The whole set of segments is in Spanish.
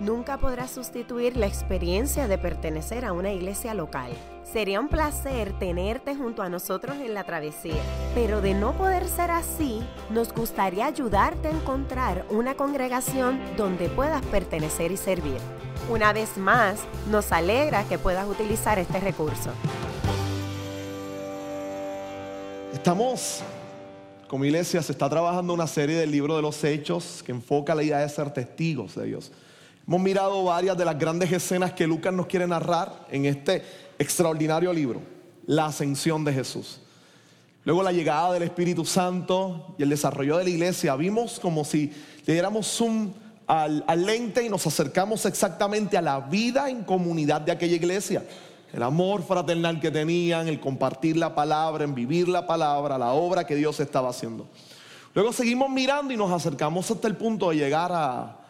nunca podrá sustituir la experiencia de pertenecer a una iglesia local. Sería un placer tenerte junto a nosotros en la travesía, pero de no poder ser así, nos gustaría ayudarte a encontrar una congregación donde puedas pertenecer y servir. Una vez más, nos alegra que puedas utilizar este recurso. Estamos, como iglesia, se está trabajando una serie del libro de los hechos que enfoca la idea de ser testigos de Dios. Hemos mirado varias de las grandes escenas que Lucas nos quiere narrar en este extraordinario libro, la ascensión de Jesús. Luego la llegada del Espíritu Santo y el desarrollo de la iglesia. Vimos como si le diéramos zoom al, al lente y nos acercamos exactamente a la vida en comunidad de aquella iglesia. El amor fraternal que tenían, el compartir la palabra, en vivir la palabra, la obra que Dios estaba haciendo. Luego seguimos mirando y nos acercamos hasta el punto de llegar a,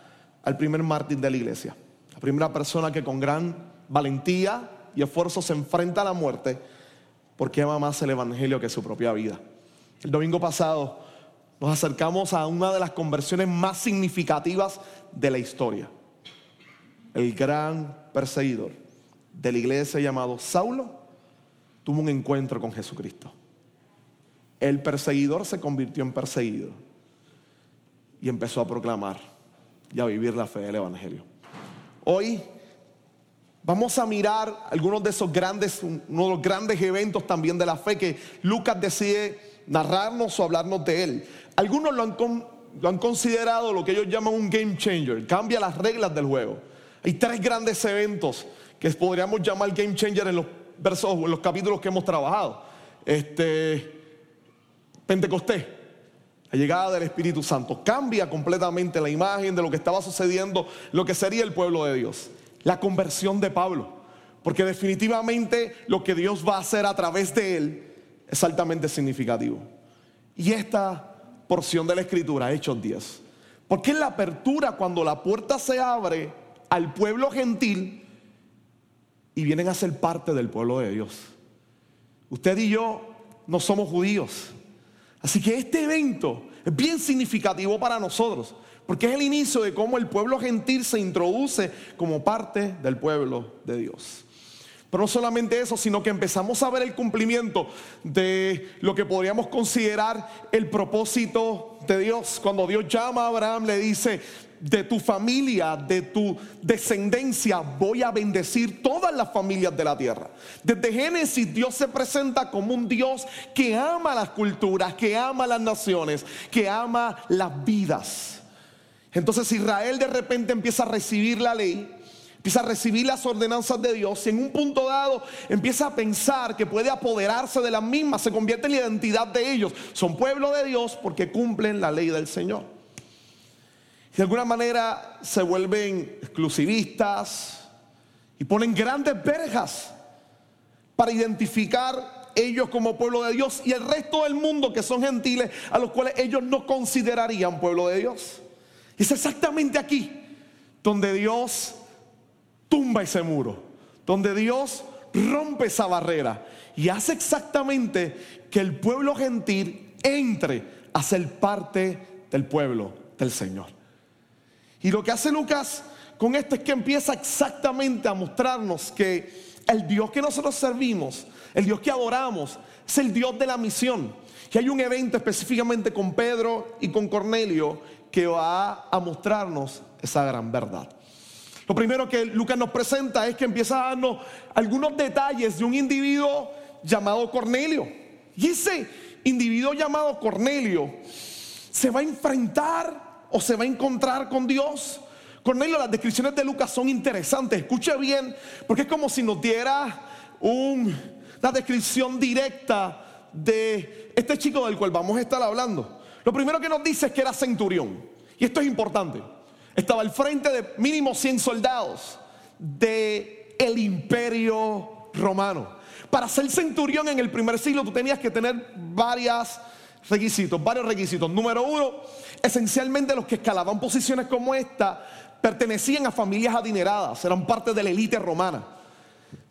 al primer mártir de la iglesia. La primera persona que con gran valentía y esfuerzo se enfrenta a la muerte porque ama más el Evangelio que su propia vida. El domingo pasado nos acercamos a una de las conversiones más significativas de la historia. El gran perseguidor de la iglesia llamado Saulo tuvo un encuentro con Jesucristo. El perseguidor se convirtió en perseguido y empezó a proclamar y a vivir la fe del Evangelio. Hoy vamos a mirar algunos de esos grandes, uno de los grandes eventos también de la fe que Lucas decide narrarnos o hablarnos de él. Algunos lo han, lo han considerado lo que ellos llaman un game changer, cambia las reglas del juego. Hay tres grandes eventos que podríamos llamar game changer en los versos, en los capítulos que hemos trabajado. Este, Pentecostés, la llegada del Espíritu Santo cambia completamente la imagen de lo que estaba sucediendo, lo que sería el pueblo de Dios. La conversión de Pablo, porque definitivamente lo que Dios va a hacer a través de él es altamente significativo. Y esta porción de la escritura, Hechos 10, porque es la apertura cuando la puerta se abre al pueblo gentil y vienen a ser parte del pueblo de Dios. Usted y yo no somos judíos. Así que este evento es bien significativo para nosotros, porque es el inicio de cómo el pueblo gentil se introduce como parte del pueblo de Dios. Pero no solamente eso, sino que empezamos a ver el cumplimiento de lo que podríamos considerar el propósito de Dios. Cuando Dios llama a Abraham, le dice, de tu familia, de tu descendencia, voy a bendecir todas las familias de la tierra. Desde Génesis Dios se presenta como un Dios que ama las culturas, que ama las naciones, que ama las vidas. Entonces Israel de repente empieza a recibir la ley, empieza a recibir las ordenanzas de Dios y en un punto dado empieza a pensar que puede apoderarse de las mismas, se convierte en la identidad de ellos. Son pueblo de Dios porque cumplen la ley del Señor de alguna manera se vuelven exclusivistas y ponen grandes verjas para identificar ellos como pueblo de Dios y el resto del mundo que son gentiles a los cuales ellos no considerarían pueblo de Dios. Y es exactamente aquí donde Dios tumba ese muro, donde Dios rompe esa barrera y hace exactamente que el pueblo gentil entre a ser parte del pueblo del Señor. Y lo que hace Lucas con esto es que empieza exactamente a mostrarnos que el Dios que nosotros servimos, el Dios que adoramos, es el Dios de la misión. Y hay un evento específicamente con Pedro y con Cornelio que va a mostrarnos esa gran verdad. Lo primero que Lucas nos presenta es que empieza a darnos algunos detalles de un individuo llamado Cornelio. Y ese individuo llamado Cornelio se va a enfrentar o se va a encontrar con Dios. Cornelio, las descripciones de Lucas son interesantes. Escuche bien, porque es como si nos diera una descripción directa de este chico del cual vamos a estar hablando. Lo primero que nos dice es que era centurión. Y esto es importante. Estaba al frente de mínimo 100 soldados del el imperio romano. Para ser centurión en el primer siglo tú tenías que tener varias requisitos, varios requisitos. Número uno, esencialmente los que escalaban posiciones como esta pertenecían a familias adineradas, eran parte de la élite romana.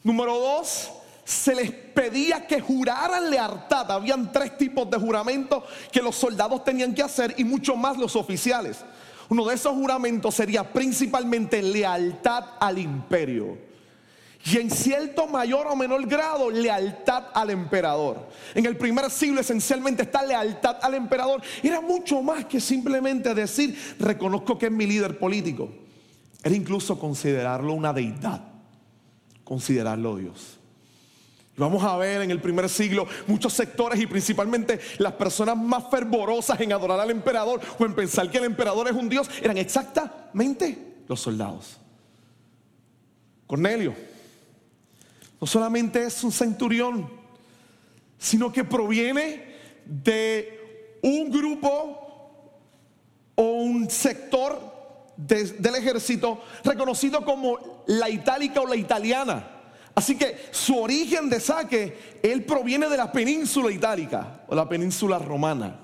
Número dos, se les pedía que juraran lealtad. Habían tres tipos de juramentos que los soldados tenían que hacer y mucho más los oficiales. Uno de esos juramentos sería principalmente lealtad al imperio. Y en cierto mayor o menor grado, lealtad al emperador. En el primer siglo esencialmente esta lealtad al emperador era mucho más que simplemente decir, reconozco que es mi líder político. Era incluso considerarlo una deidad, considerarlo Dios. Vamos a ver en el primer siglo muchos sectores y principalmente las personas más fervorosas en adorar al emperador o en pensar que el emperador es un dios eran exactamente los soldados. Cornelio no solamente es un centurión, sino que proviene de un grupo o un sector del ejército reconocido como la itálica o la italiana. Así que su origen de saque, él proviene de la península itálica o la península romana.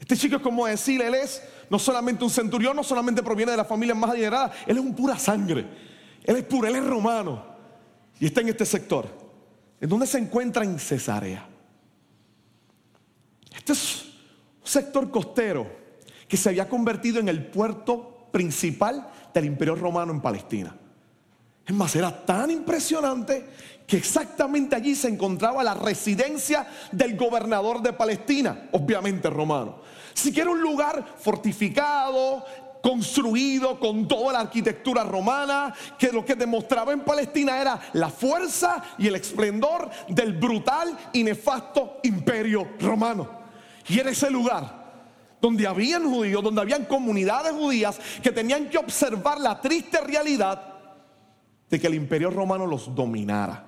Este chico es como decir, él es no solamente un centurión, no solamente proviene de la familia más adinerada, él es un pura sangre. Él es puro, él es romano. Y está en este sector. ¿En dónde se encuentra? En Cesarea. Este es un sector costero que se había convertido en el puerto principal del imperio romano en Palestina. Es más, era tan impresionante que exactamente allí se encontraba la residencia del gobernador de Palestina, obviamente romano. Así que era un lugar fortificado, construido con toda la arquitectura romana, que lo que demostraba en Palestina era la fuerza y el esplendor del brutal y nefasto imperio romano. Y era ese lugar donde habían judíos, donde habían comunidades judías que tenían que observar la triste realidad de que el imperio romano los dominara.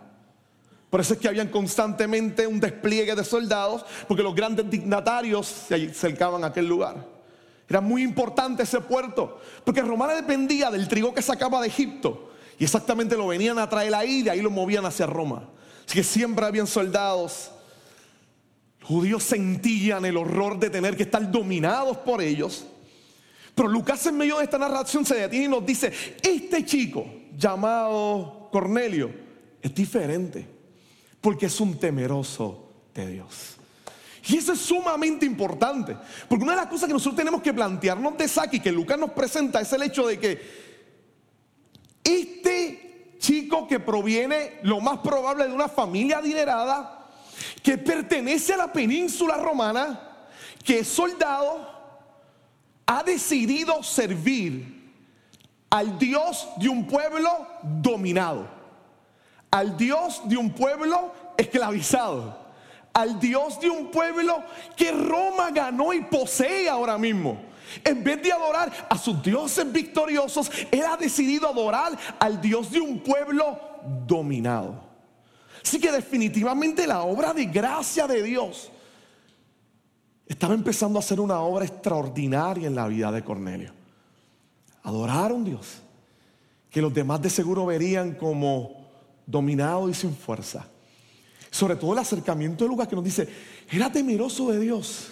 Por eso es que habían constantemente un despliegue de soldados, porque los grandes dignatarios se acercaban a aquel lugar. Era muy importante ese puerto, porque Romana dependía del trigo que sacaba de Egipto, y exactamente lo venían a traer ahí, de ahí lo movían hacia Roma. Así que siempre habían soldados. Los judíos sentían el horror de tener que estar dominados por ellos. Pero Lucas en medio de esta narración se detiene y nos dice, este chico, llamado Cornelio es diferente, porque es un temeroso de Dios. Y eso es sumamente importante, porque una de las cosas que nosotros tenemos que plantearnos de Saki, que Lucas nos presenta, es el hecho de que este chico que proviene lo más probable de una familia adinerada, que pertenece a la península romana, que es soldado, ha decidido servir al Dios de un pueblo dominado, al Dios de un pueblo esclavizado, al Dios de un pueblo que Roma ganó y posee ahora mismo. En vez de adorar a sus dioses victoriosos, él ha decidido adorar al Dios de un pueblo dominado. Así que definitivamente la obra de gracia de Dios estaba empezando a ser una obra extraordinaria en la vida de Cornelio adorar a un Dios que los demás de seguro verían como dominado y sin fuerza. Sobre todo el acercamiento de Lucas que nos dice, era temeroso de Dios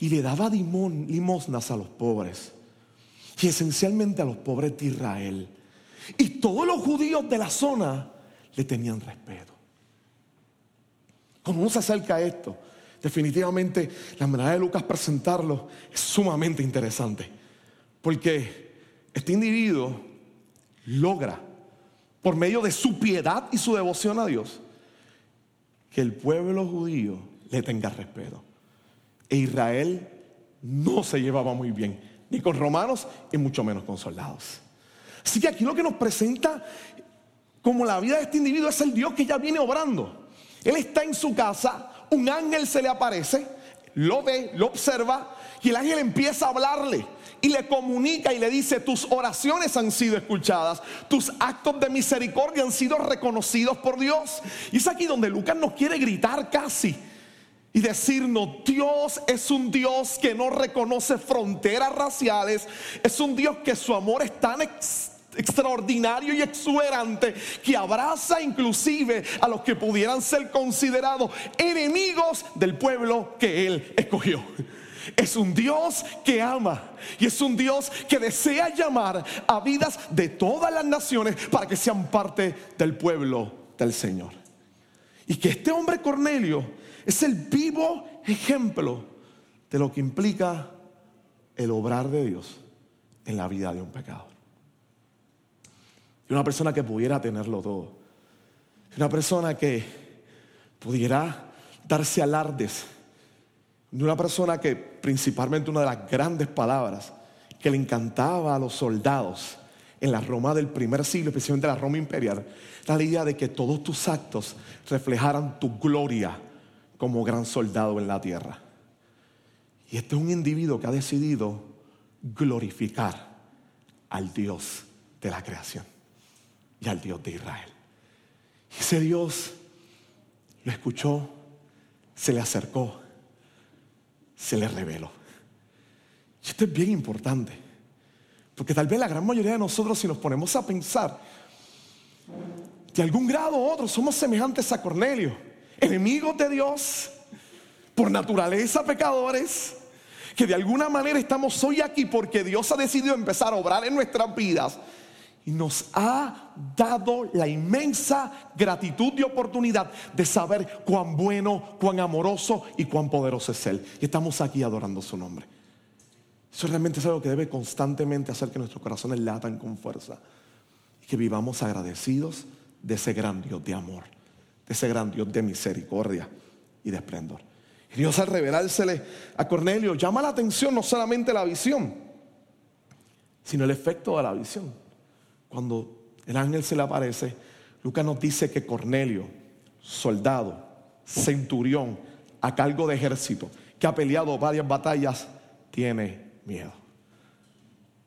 y le daba limosnas a los pobres y esencialmente a los pobres de Israel. Y todos los judíos de la zona le tenían respeto. Cuando uno se acerca a esto, definitivamente la manera de Lucas presentarlo es sumamente interesante. Porque este individuo logra, por medio de su piedad y su devoción a Dios, que el pueblo judío le tenga respeto. E Israel no se llevaba muy bien, ni con romanos y mucho menos con soldados. Así que aquí lo que nos presenta como la vida de este individuo es el Dios que ya viene obrando. Él está en su casa, un ángel se le aparece, lo ve, lo observa y el ángel empieza a hablarle y le comunica y le dice, tus oraciones han sido escuchadas, tus actos de misericordia han sido reconocidos por Dios. Y es aquí donde Lucas nos quiere gritar casi y decirnos, Dios es un Dios que no reconoce fronteras raciales, es un Dios que su amor es tan extraordinario y exuberante que abraza inclusive a los que pudieran ser considerados enemigos del pueblo que Él escogió. Es un Dios que ama y es un Dios que desea llamar a vidas de todas las naciones para que sean parte del pueblo del Señor. Y que este hombre Cornelio es el vivo ejemplo de lo que implica el obrar de Dios en la vida de un pecador. Una persona que pudiera tenerlo todo. Una persona que pudiera darse alardes de una persona que principalmente una de las grandes palabras que le encantaba a los soldados en la Roma del primer siglo, especialmente la Roma imperial, era la idea de que todos tus actos reflejaran tu gloria como gran soldado en la tierra. Y este es un individuo que ha decidido glorificar al Dios de la creación y al Dios de Israel. Ese Dios lo escuchó, se le acercó se le reveló. Y esto es bien importante, porque tal vez la gran mayoría de nosotros, si nos ponemos a pensar, de algún grado u otro somos semejantes a Cornelio, enemigos de Dios, por naturaleza pecadores, que de alguna manera estamos hoy aquí porque Dios ha decidido empezar a obrar en nuestras vidas y nos ha dado la inmensa gratitud y oportunidad de saber cuán bueno, cuán amoroso y cuán poderoso es Él. Y estamos aquí adorando su nombre. Eso realmente es algo que debe constantemente hacer que nuestros corazones latan con fuerza. Y que vivamos agradecidos de ese gran Dios de amor, de ese gran Dios de misericordia y de esplendor. Y Dios al revelársele a Cornelio llama la atención no solamente la visión, sino el efecto de la visión cuando el ángel se le aparece, Lucas nos dice que Cornelio, soldado, centurión, a cargo de ejército, que ha peleado varias batallas, tiene miedo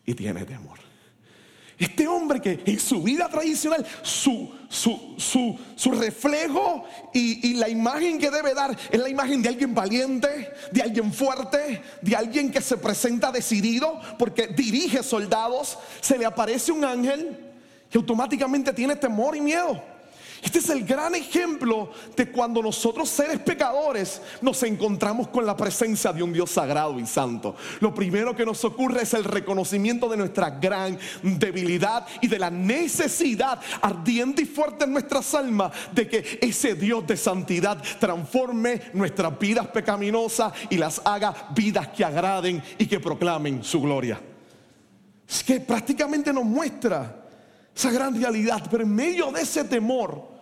y tiene temor. Este hombre que en su vida tradicional, su, su, su, reflejo y, y, la imagen que debe dar es la imagen de alguien valiente, de alguien fuerte, de alguien que se presenta decidido porque dirige soldados, se le aparece un ángel y automáticamente tiene temor y miedo. Este es el gran ejemplo de cuando nosotros seres pecadores nos encontramos con la presencia de un Dios sagrado y santo. Lo primero que nos ocurre es el reconocimiento de nuestra gran debilidad y de la necesidad ardiente y fuerte en nuestras almas de que ese Dios de santidad transforme nuestras vidas pecaminosas y las haga vidas que agraden y que proclamen su gloria. Es que prácticamente nos muestra esa gran realidad, pero en medio de ese temor,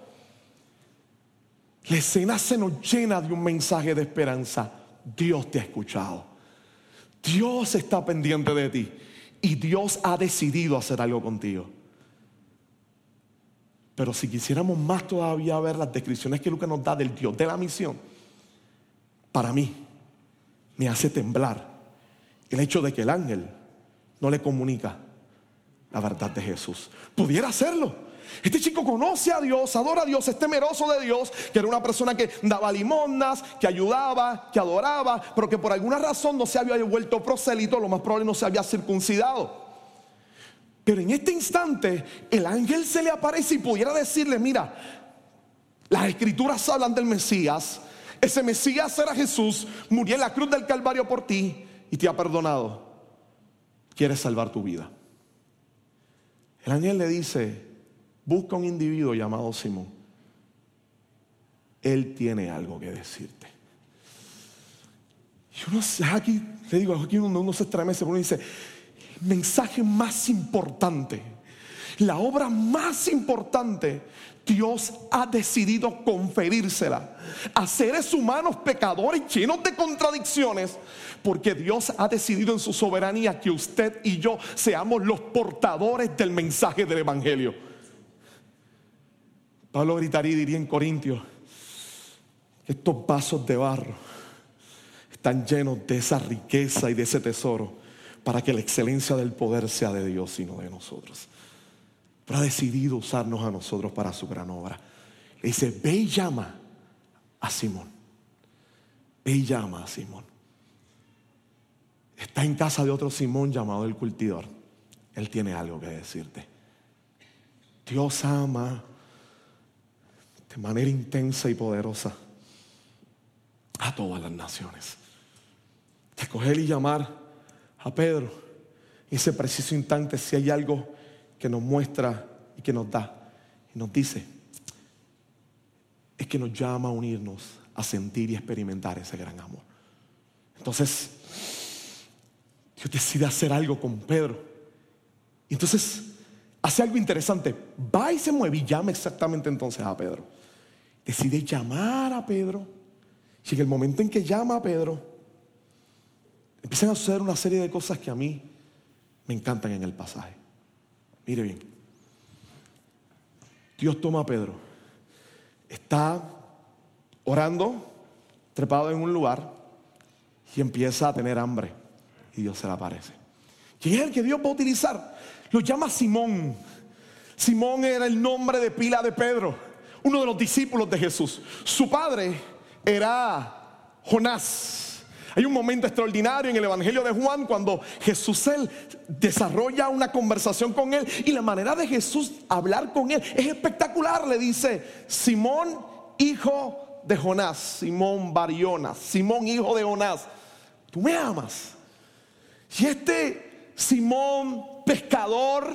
la escena se nos llena de un mensaje de esperanza. Dios te ha escuchado. Dios está pendiente de ti. Y Dios ha decidido hacer algo contigo. Pero si quisiéramos más todavía ver las descripciones que Lucas nos da del Dios de la misión, para mí me hace temblar el hecho de que el ángel no le comunica la verdad de Jesús. Pudiera hacerlo. Este chico conoce a Dios, adora a Dios, es temeroso de Dios, que era una persona que daba limonas, que ayudaba, que adoraba, pero que por alguna razón no se había vuelto prosélito, lo más probable no se había circuncidado. Pero en este instante el ángel se le aparece y pudiera decirle, mira, las escrituras hablan del Mesías, ese Mesías era Jesús, murió en la cruz del Calvario por ti y te ha perdonado. Quieres salvar tu vida. El ángel le dice, Busca un individuo llamado Simón. Él tiene algo que decirte. Y uno aquí, le digo, aquí uno, uno se estremece, uno dice, el mensaje más importante, la obra más importante, Dios ha decidido conferírsela a seres humanos pecadores llenos de contradicciones, porque Dios ha decidido en su soberanía que usted y yo seamos los portadores del mensaje del Evangelio. Pablo gritaría y diría en Corintios estos vasos de barro están llenos de esa riqueza y de ese tesoro para que la excelencia del poder sea de Dios y no de nosotros. Pero ha decidido usarnos a nosotros para su gran obra. Le dice, ve y llama a Simón. Ve y llama a Simón. Está en casa de otro Simón llamado el cultidor. Él tiene algo que decirte. Dios ama de manera intensa y poderosa a todas las naciones. Escoger y llamar a Pedro en ese preciso instante si hay algo que nos muestra y que nos da y nos dice, es que nos llama a unirnos, a sentir y experimentar ese gran amor. Entonces, Dios decide hacer algo con Pedro. Entonces hace algo interesante. Va y se mueve y llama exactamente entonces a Pedro. Decide llamar a Pedro. Y en el momento en que llama a Pedro, empiezan a suceder una serie de cosas que a mí me encantan en el pasaje. Mire bien. Dios toma a Pedro. Está orando, trepado en un lugar, y empieza a tener hambre. Y Dios se le aparece. ¿Quién es el que Dios va a utilizar? Lo llama Simón. Simón era el nombre de pila de Pedro, uno de los discípulos de Jesús. Su padre era Jonás. Hay un momento extraordinario en el Evangelio de Juan cuando Jesús él desarrolla una conversación con él y la manera de Jesús hablar con él es espectacular. Le dice, Simón, hijo de Jonás, Simón Barionas, Simón, hijo de Jonás, tú me amas. Y este Simón, pescador,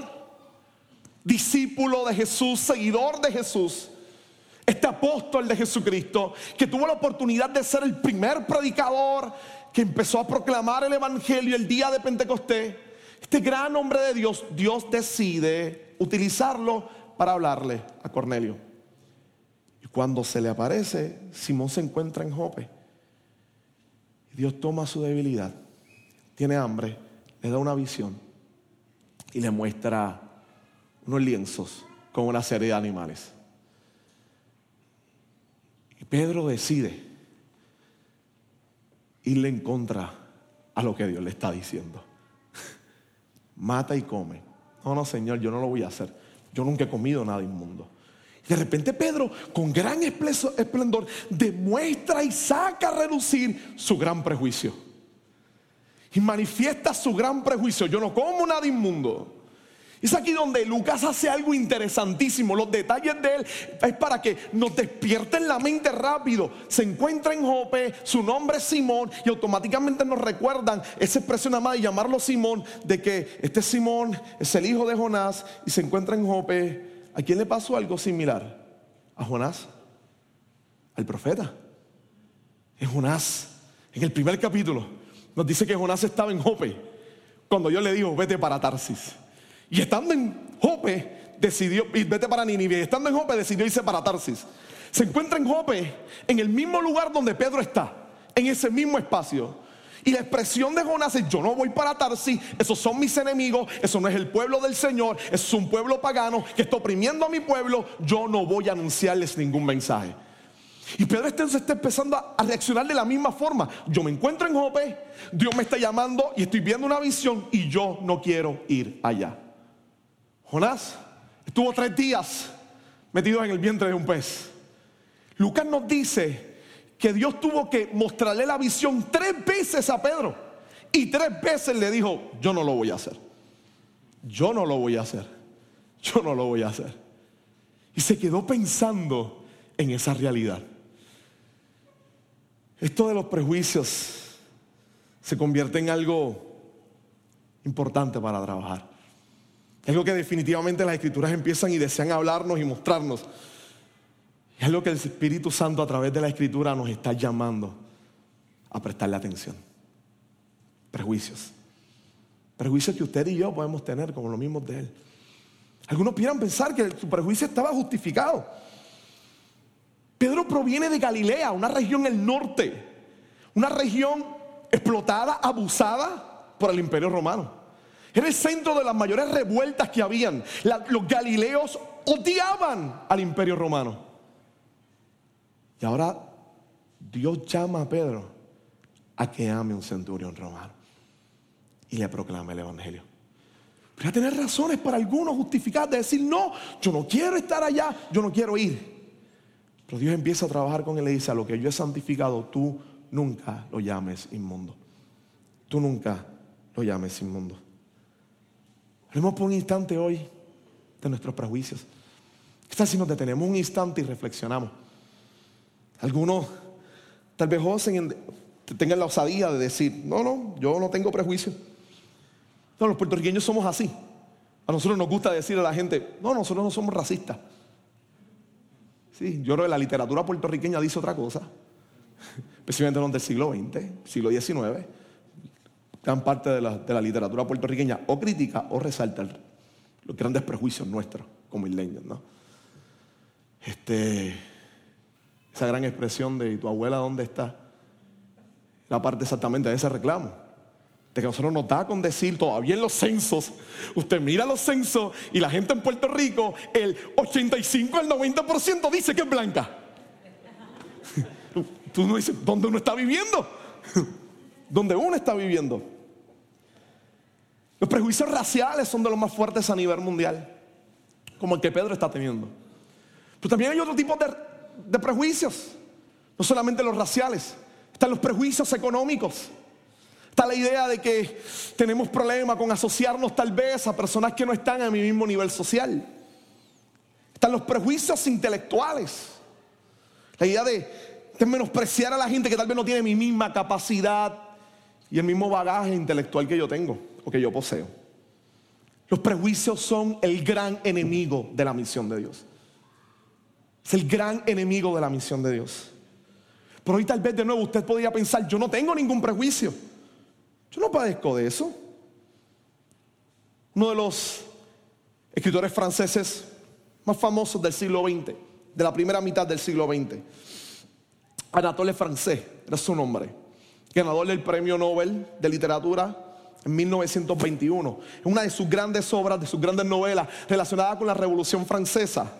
discípulo de Jesús, seguidor de Jesús, este apóstol de Jesucristo, que tuvo la oportunidad de ser el primer predicador que empezó a proclamar el Evangelio el día de Pentecostés, este gran hombre de Dios, Dios decide utilizarlo para hablarle a Cornelio. Y cuando se le aparece, Simón se encuentra en Jope. Dios toma su debilidad, tiene hambre, le da una visión y le muestra unos lienzos con una serie de animales. Pedro decide irle en contra a lo que Dios le está diciendo. Mata y come. No, no, Señor, yo no lo voy a hacer. Yo nunca he comido nada inmundo. Y de repente Pedro, con gran esplendor, demuestra y saca a reducir su gran prejuicio. Y manifiesta su gran prejuicio. Yo no como nada inmundo. Es aquí donde Lucas hace algo interesantísimo. Los detalles de él es para que nos despierten la mente rápido. Se encuentra en Jope, su nombre es Simón y automáticamente nos recuerdan esa expresión amada de llamarlo Simón, de que este Simón es el hijo de Jonás y se encuentra en Jope. ¿A quién le pasó algo similar? A Jonás, al profeta. En Jonás, en el primer capítulo, nos dice que Jonás estaba en Jope cuando Dios le dijo, vete para Tarsis. Y estando en Jope, decidió, y vete para Nínive, y estando en Jope decidió irse para Tarsis. Se encuentra en Jope, en el mismo lugar donde Pedro está, en ese mismo espacio. Y la expresión de Jonás es, yo no voy para Tarsis, esos son mis enemigos, eso no es el pueblo del Señor, es un pueblo pagano que está oprimiendo a mi pueblo, yo no voy a anunciarles ningún mensaje. Y Pedro entonces está empezando a reaccionar de la misma forma. Yo me encuentro en Jope, Dios me está llamando y estoy viendo una visión y yo no quiero ir allá. Jonás estuvo tres días metido en el vientre de un pez. Lucas nos dice que Dios tuvo que mostrarle la visión tres veces a Pedro. Y tres veces le dijo, yo no lo voy a hacer. Yo no lo voy a hacer. Yo no lo voy a hacer. Y se quedó pensando en esa realidad. Esto de los prejuicios se convierte en algo importante para trabajar. Es algo que definitivamente las escrituras empiezan y desean hablarnos y mostrarnos. Es algo que el Espíritu Santo a través de la escritura nos está llamando a prestarle atención. Prejuicios. Prejuicios que usted y yo podemos tener como los mismos de Él. Algunos pudieran pensar que su prejuicio estaba justificado. Pedro proviene de Galilea, una región en el norte, una región explotada, abusada por el imperio romano. Era el centro de las mayores revueltas que habían. los galileos odiaban al imperio romano. Y ahora Dios llama a Pedro a que ame un centurión romano y le proclame el evangelio. Pero a tener razones para algunos justificar de decir, no, yo no quiero estar allá, yo no quiero ir. Pero Dios empieza a trabajar con él y le dice, a lo que yo he santificado, tú nunca lo llames inmundo. Tú nunca lo llames inmundo. Hablemos por un instante hoy de nuestros prejuicios? ¿Qué tal si nos detenemos un instante y reflexionamos? Algunos tal vez osen, tengan la osadía de decir, no, no, yo no tengo prejuicio. No, los puertorriqueños somos así. A nosotros nos gusta decir a la gente, no, nosotros no somos racistas. Sí, yo creo que la literatura puertorriqueña dice otra cosa, especialmente los del siglo XX, siglo XIX. Gran parte de la, literatura puertorriqueña o critica o resalta los grandes prejuicios nuestros como isleños, ¿no? Este, esa gran expresión de tu abuela dónde está? La parte exactamente de ese reclamo. De que nosotros nos da con decir todavía en los censos, usted mira los censos y la gente en Puerto Rico, el 85 al 90% dice que es blanca. Tú no dices, ¿dónde uno está viviendo? ¿Dónde uno está viviendo? Los prejuicios raciales son de los más fuertes a nivel mundial, como el que Pedro está teniendo. Pero también hay otro tipo de, prejuicios, no solamente los raciales, están los prejuicios económicos. Está la idea de que tenemos problemas con asociarnos tal vez a personas que no están a mi mismo nivel social. Están los prejuicios intelectuales. La idea de, de menospreciar a la gente que tal vez no tiene mi misma capacidad y el mismo bagaje intelectual que yo tengo o que yo poseo. Los prejuicios son el gran enemigo de la misión de Dios. Es el gran enemigo de la misión de Dios. Pero hoy tal vez de nuevo usted podría pensar, yo no tengo ningún prejuicio. Yo no padezco de eso. Uno de los escritores franceses más famosos del siglo XX, de la primera mitad del siglo XX, Anatole Francés, era su nombre, ganador del premio Nobel de literatura en 1921. Es una de sus grandes obras, de sus grandes novelas relacionada con la Revolución Francesa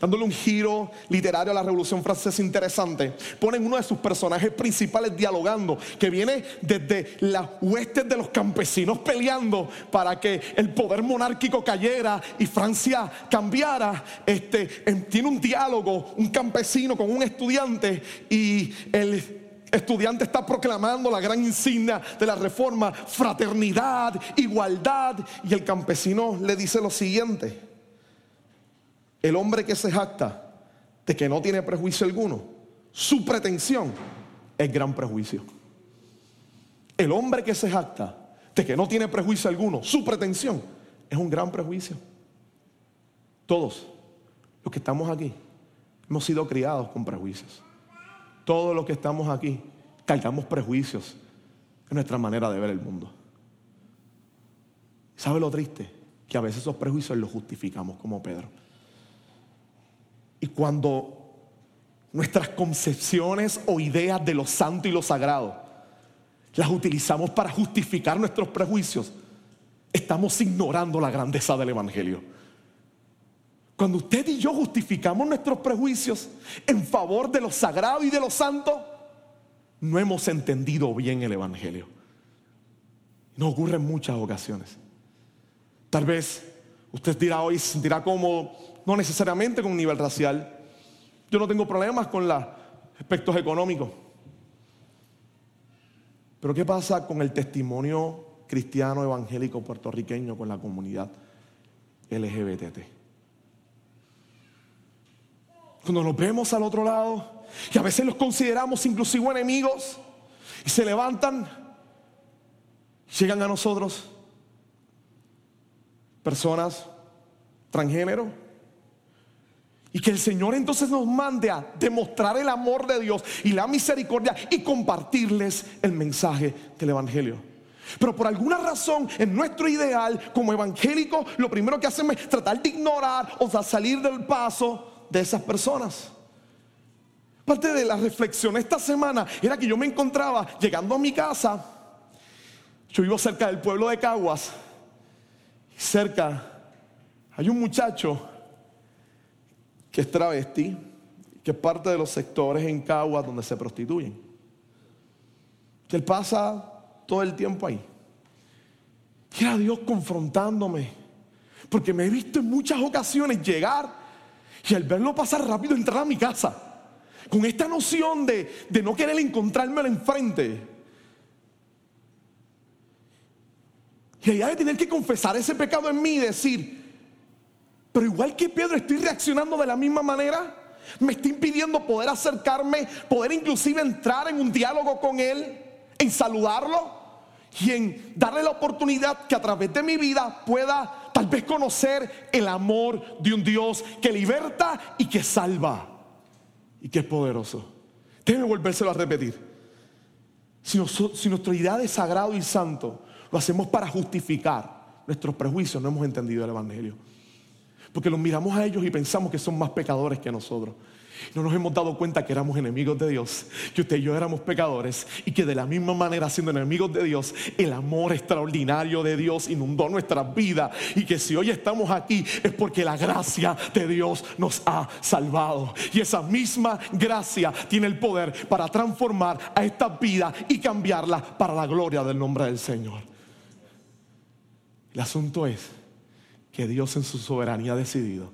dándole un giro literario a la Revolución Francesa interesante, ponen uno de sus personajes principales dialogando, que viene desde las huestes de los campesinos peleando para que el poder monárquico cayera y Francia cambiara. Este, tiene un diálogo, un campesino con un estudiante y el estudiante está proclamando la gran insignia de la reforma, fraternidad, igualdad, y el campesino le dice lo siguiente. El hombre que se jacta de que no tiene prejuicio alguno, su pretensión es gran prejuicio. El hombre que se jacta de que no tiene prejuicio alguno, su pretensión es un gran prejuicio. Todos los que estamos aquí hemos sido criados con prejuicios. Todos los que estamos aquí cargamos prejuicios en nuestra manera de ver el mundo. ¿Sabe lo triste? Que a veces esos prejuicios los justificamos como Pedro. Y cuando nuestras concepciones o ideas de lo santo y lo sagrado las utilizamos para justificar nuestros prejuicios, estamos ignorando la grandeza del Evangelio. Cuando usted y yo justificamos nuestros prejuicios en favor de lo sagrado y de lo santo, no hemos entendido bien el Evangelio. No ocurre en muchas ocasiones. Tal vez usted dirá hoy, se sentirá cómodo no necesariamente con un nivel racial. Yo no tengo problemas con los aspectos económicos. Pero ¿qué pasa con el testimonio cristiano evangélico puertorriqueño con la comunidad LGBT? Cuando nos vemos al otro lado y a veces los consideramos inclusive enemigos y se levantan, llegan a nosotros personas transgénero y que el Señor entonces nos mande a demostrar el amor de Dios y la misericordia y compartirles el mensaje del Evangelio. Pero por alguna razón, en nuestro ideal como evangélico, lo primero que hacemos es tratar de ignorar o salir del paso de esas personas. Parte de la reflexión esta semana era que yo me encontraba llegando a mi casa. Yo vivo cerca del pueblo de Caguas. Cerca hay un muchacho que es travesti, que es parte de los sectores en Caguas donde se prostituyen. Que él pasa todo el tiempo ahí. Y era Dios confrontándome. Porque me he visto en muchas ocasiones llegar y al verlo pasar rápido entrar a mi casa. Con esta noción de, de no querer encontrarme enfrente. Y allá de tener que confesar ese pecado en mí y decir, Pero igual que Pedro, estoy reaccionando de la misma manera. Me está impidiendo poder acercarme, poder inclusive entrar en un diálogo con Él, en saludarlo y darle la oportunidad que a través de mi vida pueda tal vez conocer el amor de un Dios que liberta y que salva y que es poderoso. Déjenme volvérselo a repetir. Si, si nuestra idea de sagrado y santo lo hacemos para justificar nuestros prejuicios, no hemos entendido el Evangelio. Porque los miramos a ellos y pensamos que son más pecadores que nosotros. No nos hemos dado cuenta que éramos enemigos de Dios, que usted y yo éramos pecadores y que de la misma manera siendo enemigos de Dios, el amor extraordinario de Dios inundó nuestras vidas y que si hoy estamos aquí es porque la gracia de Dios nos ha salvado. Y esa misma gracia tiene el poder para transformar a esta vida y cambiarla para la gloria del nombre del Señor. El asunto es que Dios en su soberanía ha decidido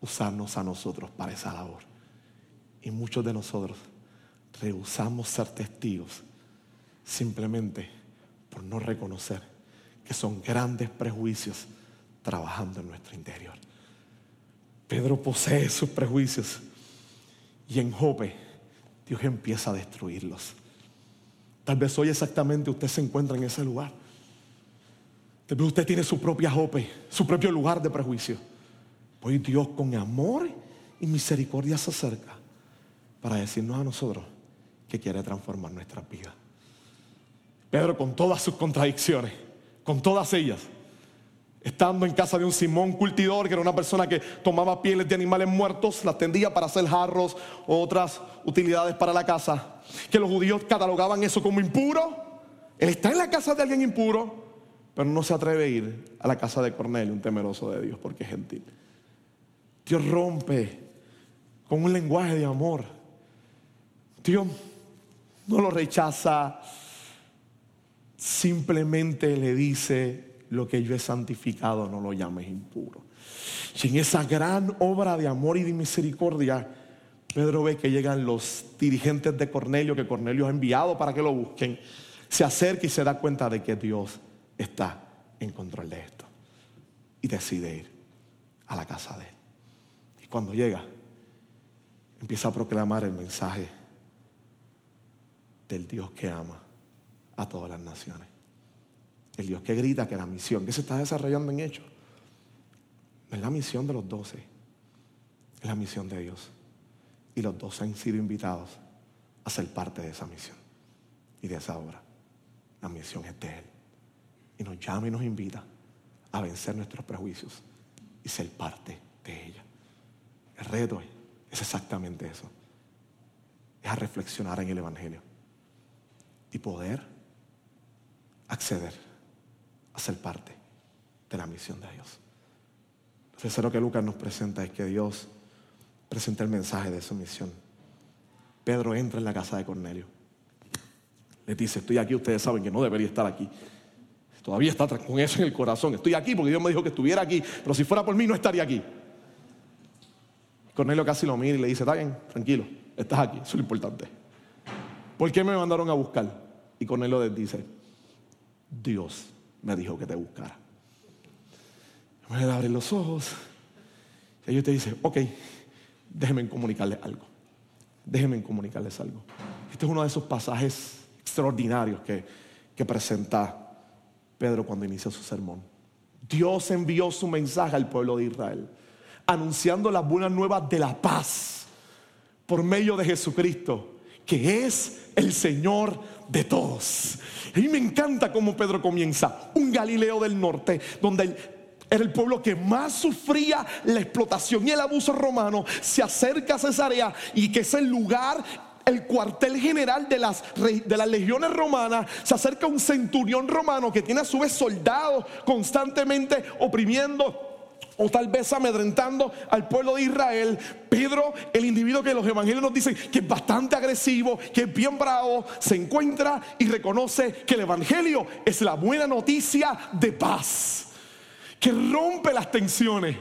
usarnos a nosotros para esa labor. Y muchos de nosotros rehusamos ser testigos simplemente por no reconocer que son grandes prejuicios trabajando en nuestro interior. Pedro posee sus prejuicios y en Jope Dios empieza a destruirlos. Tal vez hoy exactamente usted se encuentra en ese lugar. Tal vez usted tiene su propia Jope, su propio lugar de prejuicio. Hoy Dios con amor y misericordia se acerca para decirnos a nosotros que quiere transformar nuestras vidas. Pedro con todas sus contradicciones, con todas ellas, estando en casa de un Simón cultidor, que era una persona que tomaba pieles de animales muertos, las tendía para hacer jarros o otras utilidades para la casa, que los judíos catalogaban eso como impuro. Él está en la casa de alguien impuro, pero no se atreve a ir a la casa de Cornelio, un temeroso de Dios, porque es gentil. Dios rompe con un lenguaje de amor Dios no lo rechaza, simplemente le dice, lo que yo he santificado no lo llames impuro. Y en esa gran obra de amor y de misericordia, Pedro ve que llegan los dirigentes de Cornelio, que Cornelio ha enviado para que lo busquen, se acerca y se da cuenta de que Dios está en control de esto. Y decide ir a la casa de él. Y cuando llega, empieza a proclamar el mensaje del Dios que ama a todas las naciones. El Dios que grita que la misión que se está desarrollando en hechos es la misión de los doce, es la misión de Dios. Y los doce han sido invitados a ser parte de esa misión y de esa obra. La misión es de Él. Y nos llama y nos invita a vencer nuestros prejuicios y ser parte de ella. El reto es exactamente eso. Es a reflexionar en el Evangelio y poder acceder a ser parte de la misión de Dios. Lo tercero que Lucas nos presenta es que Dios presenta el mensaje de su misión. Pedro entra en la casa de Cornelio. Le dice, estoy aquí, ustedes saben que no debería estar aquí. Todavía está con eso en el corazón. Estoy aquí porque Dios me dijo que estuviera aquí, pero si fuera por mí no estaría aquí. Cornelio casi lo mira y le dice, está bien, tranquilo, estás aquí, eso es lo importante. ¿Por qué me mandaron a buscar? Y Cornelio les dice, Dios me dijo que te buscara. Me abre los ojos y ellos te dice, ok, déjenme comunicarles algo. Déjenme comunicarles algo. Este es uno de esos pasajes extraordinarios que, que presenta Pedro cuando inicia su sermón. Dios envió su mensaje al pueblo de Israel, anunciando las buenas nuevas de la paz por medio de Jesucristo, que es el Señor de todos. Y me encanta cómo Pedro comienza. Un Galileo del norte, donde era el pueblo que más sufría la explotación y el abuso romano, se acerca a Cesarea y que es el lugar el cuartel general de las, de las legiones romanas, se acerca un centurión romano que tiene a su vez soldados constantemente oprimiendo o tal vez amedrentando al pueblo de Israel. Pedro, el individuo que los evangelios nos dicen que es bastante agresivo, que es bien bravo, se encuentra y reconoce que el evangelio es la buena noticia de paz, que rompe las tensiones,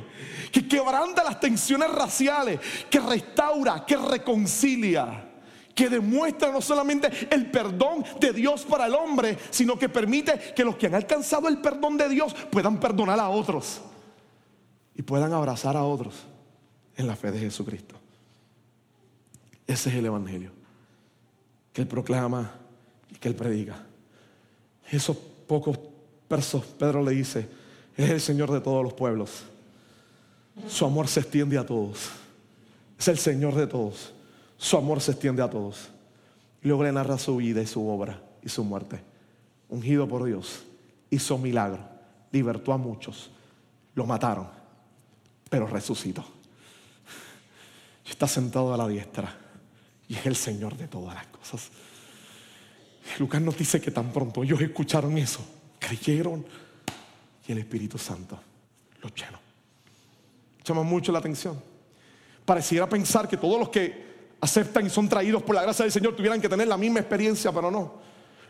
que quebranta las tensiones raciales, que restaura, que reconcilia que demuestra no solamente el perdón de Dios para el hombre, sino que permite que los que han alcanzado el perdón de Dios puedan perdonar a otros. Y puedan abrazar a otros en la fe de Jesucristo. Ese es el Evangelio que Él proclama y que Él predica. Esos pocos versos, Pedro le dice, es el Señor de todos los pueblos. Su amor se extiende a todos. Es el Señor de todos. Su amor se extiende a todos. Y luego le narra su vida y su obra y su muerte. Ungido por Dios, hizo milagro, libertó a muchos, lo mataron, pero resucitó. Y está sentado a la diestra y es el Señor de todas las cosas. Lucas nos dice que tan pronto ellos escucharon eso, creyeron y el Espíritu Santo los llenó. Llama mucho la atención. Pareciera pensar que todos los que aceptan y son traídos por la gracia del Señor tuvieran que tener la misma experiencia, pero no.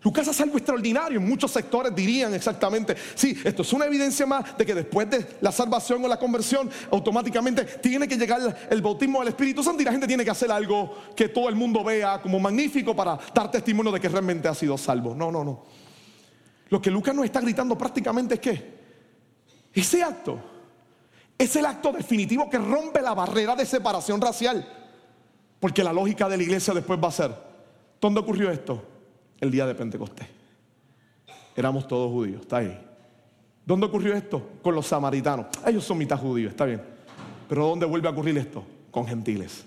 Lucas hace algo extraordinario. Muchos sectores dirían exactamente, sí, esto es una evidencia más de que después de la salvación o la conversión, automáticamente tiene que llegar el bautismo del Espíritu Santo y la gente tiene que hacer algo que todo el mundo vea como magnífico para dar testimonio de que realmente ha sido salvo. No, no, no. Lo que Lucas nos está gritando prácticamente es que ese acto es el acto definitivo que rompe la barrera de separación racial. Porque la lógica de la iglesia después va a ser, ¿dónde ocurrió esto? El día de Pentecostés. Éramos todos judíos, está ahí. ¿Dónde ocurrió esto? Con los samaritanos. Ellos son mitad judíos, está bien. Pero ¿dónde vuelve a ocurrir esto? Con gentiles.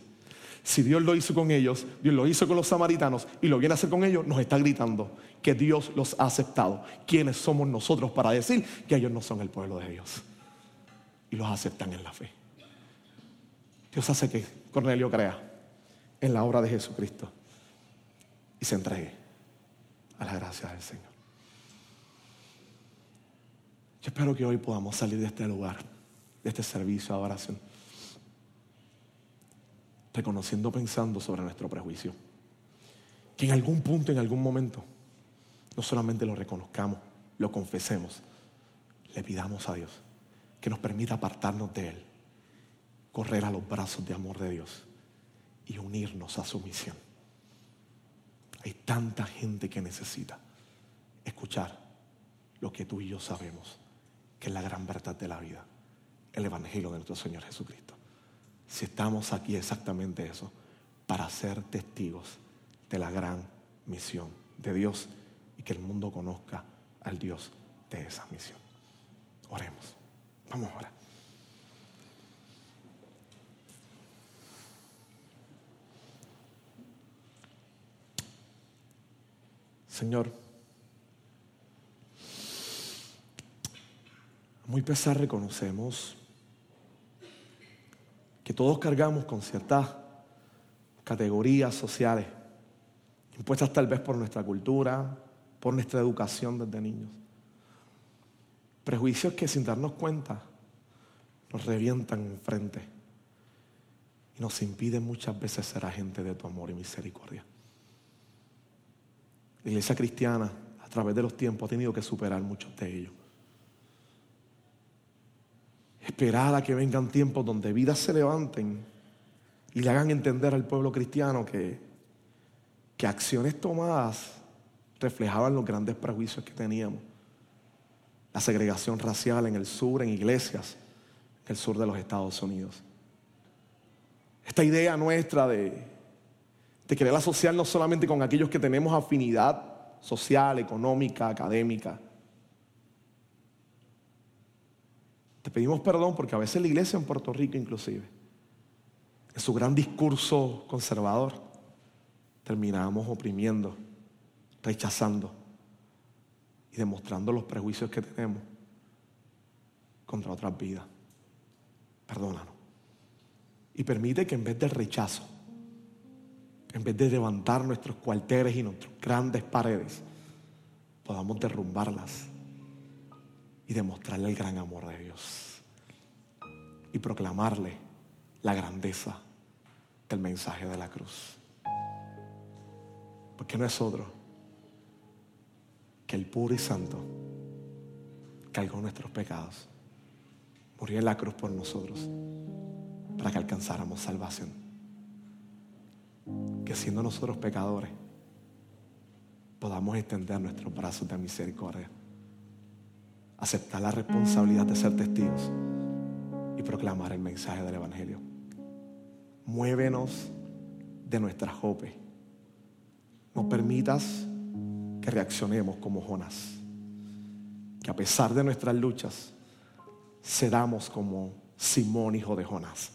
Si Dios lo hizo con ellos, Dios lo hizo con los samaritanos y lo viene a hacer con ellos, nos está gritando que Dios los ha aceptado. ¿Quiénes somos nosotros para decir que ellos no son el pueblo de Dios? Y los aceptan en la fe. Dios hace que Cornelio crea en la obra de Jesucristo y se entregue a la gracia del Señor. Yo espero que hoy podamos salir de este lugar, de este servicio de adoración, reconociendo, pensando sobre nuestro prejuicio. Que en algún punto, en algún momento, no solamente lo reconozcamos, lo confesemos, le pidamos a Dios que nos permita apartarnos de Él, correr a los brazos de amor de Dios y unirnos a su misión. Hay tanta gente que necesita escuchar lo que tú y yo sabemos, que es la gran verdad de la vida, el Evangelio de nuestro Señor Jesucristo. Si estamos aquí exactamente eso, para ser testigos de la gran misión de Dios y que el mundo conozca al Dios de esa misión. Oremos. Vamos ahora. Señor, muy pesar reconocemos que todos cargamos con ciertas categorías sociales, impuestas tal vez por nuestra cultura, por nuestra educación desde niños. Prejuicios que sin darnos cuenta nos revientan enfrente y nos impiden muchas veces ser agentes de tu amor y misericordia. La iglesia cristiana, a través de los tiempos, ha tenido que superar muchos de ellos. Esperar a que vengan tiempos donde vidas se levanten y le hagan entender al pueblo cristiano que, que acciones tomadas reflejaban los grandes prejuicios que teníamos. La segregación racial en el sur, en iglesias, en el sur de los Estados Unidos. Esta idea nuestra de de querer asociarnos solamente con aquellos que tenemos afinidad social, económica, académica. Te pedimos perdón porque a veces la iglesia en Puerto Rico inclusive, en su gran discurso conservador, terminamos oprimiendo, rechazando y demostrando los prejuicios que tenemos contra otras vidas. Perdónanos. Y permite que en vez del rechazo, en vez de levantar nuestros cuarteles y nuestras grandes paredes, podamos derrumbarlas y demostrarle el gran amor de Dios y proclamarle la grandeza del mensaje de la cruz. Porque no es otro que el puro y santo cargó nuestros pecados, murió en la cruz por nosotros para que alcanzáramos salvación que siendo nosotros pecadores, podamos extender nuestros brazos de misericordia, aceptar la responsabilidad de ser testigos y proclamar el mensaje del Evangelio. Muévenos de nuestra jope. No permitas que reaccionemos como Jonás. Que a pesar de nuestras luchas, cedamos como Simón, hijo de Jonás.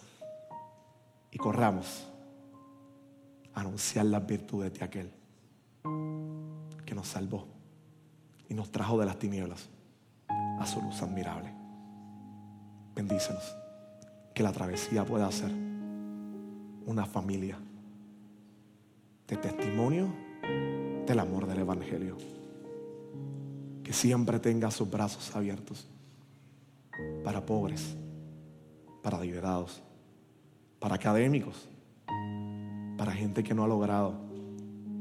Y corramos anunciar las virtudes de aquel que nos salvó y nos trajo de las tinieblas a su luz admirable. Bendícenos. Que la travesía pueda ser una familia de testimonio del amor del Evangelio. Que siempre tenga sus brazos abiertos para pobres, para liberados, para académicos, para gente que no ha logrado,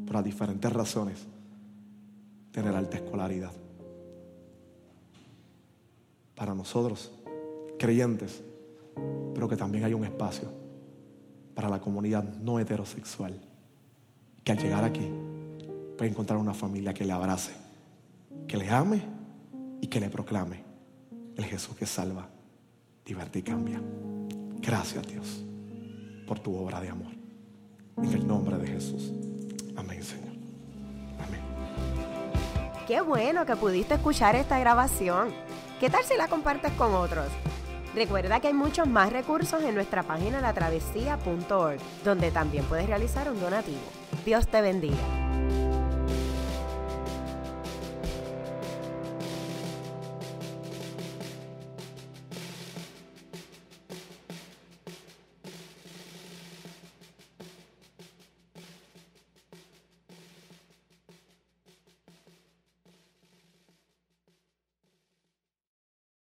por diferentes razones, tener alta escolaridad. Para nosotros, creyentes, pero que también hay un espacio para la comunidad no heterosexual, que al llegar aquí puede encontrar una familia que le abrace, que le ame y que le proclame el Jesús que salva, divertida y cambia. Gracias Dios por tu obra de amor. En el nombre de Jesús. Amén, Señor. Amén. Qué bueno que pudiste escuchar esta grabación. ¿Qué tal si la compartes con otros? Recuerda que hay muchos más recursos en nuestra página latravesía.org, donde también puedes realizar un donativo. Dios te bendiga.